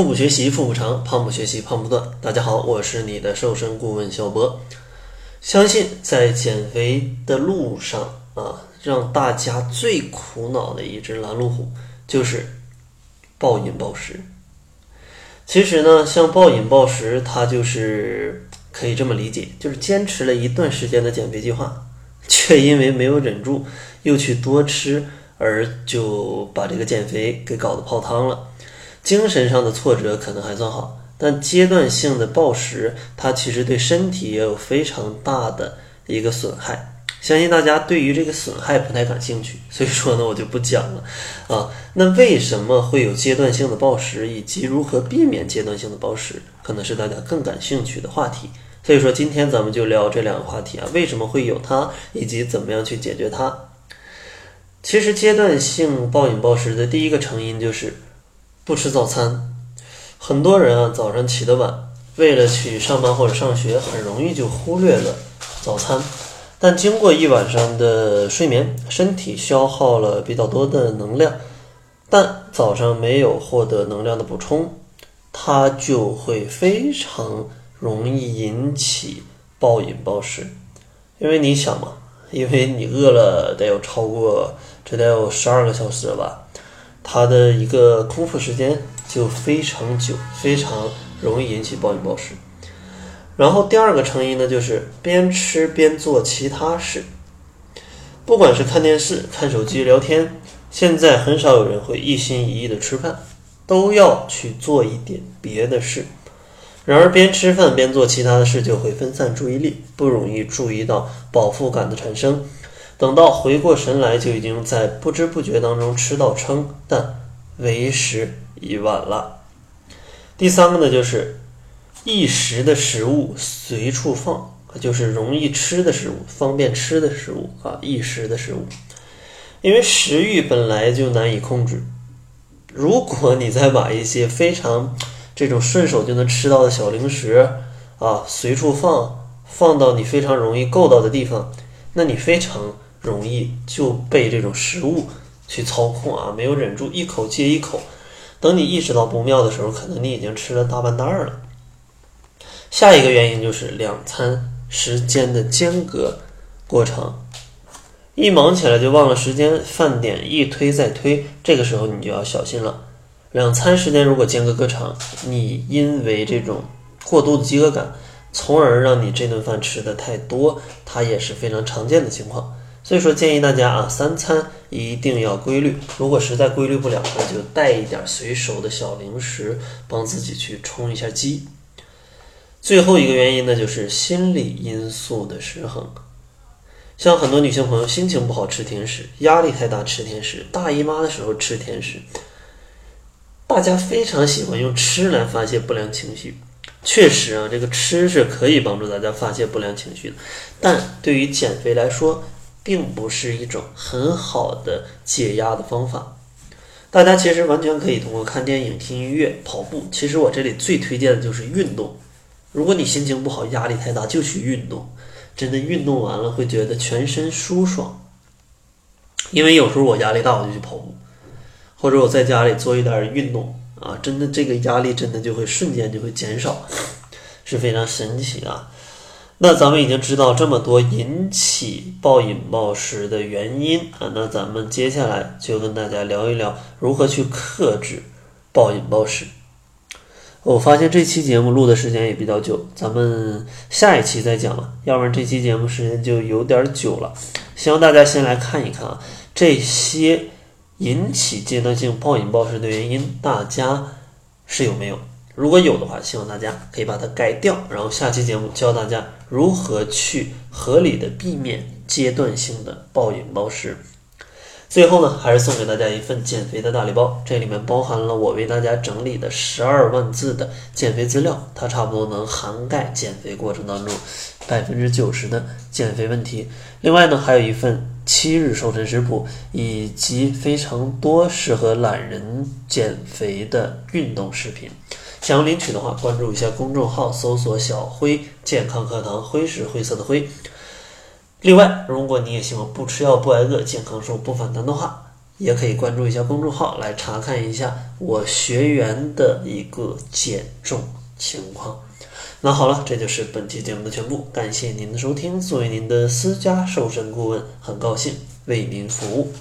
腹部学习腹部长，胖不学习胖不断。大家好，我是你的瘦身顾问小博。相信在减肥的路上啊，让大家最苦恼的一只拦路虎就是暴饮暴食。其实呢，像暴饮暴食，它就是可以这么理解，就是坚持了一段时间的减肥计划，却因为没有忍住，又去多吃，而就把这个减肥给搞得泡汤了。精神上的挫折可能还算好，但阶段性的暴食，它其实对身体也有非常大的一个损害。相信大家对于这个损害不太感兴趣，所以说呢，我就不讲了啊。那为什么会有阶段性的暴食，以及如何避免阶段性的暴食，可能是大家更感兴趣的话题。所以说，今天咱们就聊这两个话题啊，为什么会有它，以及怎么样去解决它。其实，阶段性暴饮暴食的第一个成因就是。不吃早餐，很多人啊早上起得晚，为了去上班或者上学，很容易就忽略了早餐。但经过一晚上的睡眠，身体消耗了比较多的能量，但早上没有获得能量的补充，它就会非常容易引起暴饮暴食。因为你想嘛，因为你饿了得有超过这得有十二个小时了吧。它的一个空腹时间就非常久，非常容易引起暴饮暴食。然后第二个成因呢，就是边吃边做其他事，不管是看电视、看手机、聊天，现在很少有人会一心一意的吃饭，都要去做一点别的事。然而边吃饭边做其他的事，就会分散注意力，不容易注意到饱腹感的产生。等到回过神来，就已经在不知不觉当中吃到撑，但为时已晚了。第三个呢，就是一时的食物随处放，就是容易吃的食物、方便吃的食物啊，一时的食物。因为食欲本来就难以控制，如果你再把一些非常这种顺手就能吃到的小零食啊随处放，放到你非常容易够到的地方，那你非常。容易就被这种食物去操控啊！没有忍住，一口接一口，等你意识到不妙的时候，可能你已经吃了大半袋了。下一个原因就是两餐时间的间隔过长，一忙起来就忘了时间，饭点一推再推，这个时候你就要小心了。两餐时间如果间隔过长，你因为这种过度的饥饿感，从而让你这顿饭吃的太多，它也是非常常见的情况。所以说，建议大家啊，三餐一定要规律。如果实在规律不了，那就带一点随手的小零食，帮自己去充一下饥。最后一个原因呢，就是心理因素的失衡。像很多女性朋友心情不好吃甜食，压力太大吃甜食，大姨妈的时候吃甜食，大家非常喜欢用吃来发泄不良情绪。确实啊，这个吃是可以帮助大家发泄不良情绪的，但对于减肥来说，并不是一种很好的解压的方法。大家其实完全可以通过看电影、听音乐、跑步。其实我这里最推荐的就是运动。如果你心情不好、压力太大，就去运动。真的运动完了会觉得全身舒爽。因为有时候我压力大，我就去跑步，或者我在家里做一点运动啊，真的这个压力真的就会瞬间就会减少，是非常神奇啊。那咱们已经知道这么多引起暴饮暴食的原因啊，那咱们接下来就跟大家聊一聊如何去克制暴饮暴食。我发现这期节目录的时间也比较久，咱们下一期再讲了，要不然这期节目时间就有点久了。希望大家先来看一看啊，这些引起阶段性暴饮暴食的原因，大家是有没有？如果有的话，希望大家可以把它改掉，然后下期节目教大家如何去合理的避免阶段性的暴饮暴食。最后呢，还是送给大家一份减肥的大礼包，这里面包含了我为大家整理的十二万字的减肥资料，它差不多能涵盖减肥过程当中百分之九十的减肥问题。另外呢，还有一份七日瘦身食谱，以及非常多适合懒人减肥的运动视频。想要领取的话，关注一下公众号，搜索“小辉健康课堂”，辉是灰色的灰。另外，如果你也希望不吃药不挨饿、健康瘦不反弹的话，也可以关注一下公众号来查看一下我学员的一个减重情况。那好了，这就是本期节目的全部，感谢您的收听。作为您的私家瘦身顾问，很高兴为您服务。